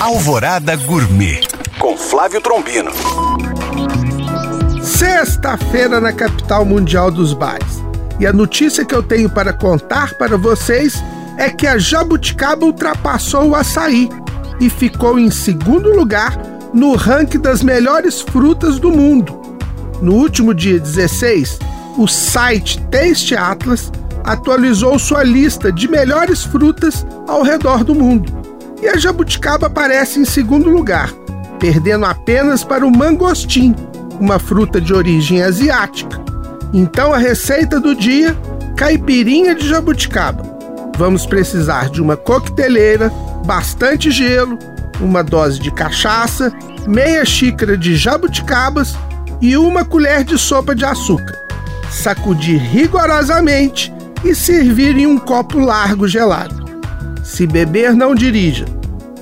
Alvorada Gourmet com Flávio Trombino. Sexta-feira na capital mundial dos bares. E a notícia que eu tenho para contar para vocês é que a jabuticaba ultrapassou o açaí e ficou em segundo lugar no ranking das melhores frutas do mundo. No último dia 16, o site Taste Atlas atualizou sua lista de melhores frutas ao redor do mundo. E a jabuticaba aparece em segundo lugar, perdendo apenas para o mangostim, uma fruta de origem asiática. Então a receita do dia: caipirinha de jabuticaba. Vamos precisar de uma coqueteleira, bastante gelo, uma dose de cachaça, meia xícara de jabuticabas e uma colher de sopa de açúcar. Sacudir rigorosamente e servir em um copo largo gelado. Se beber, não dirija.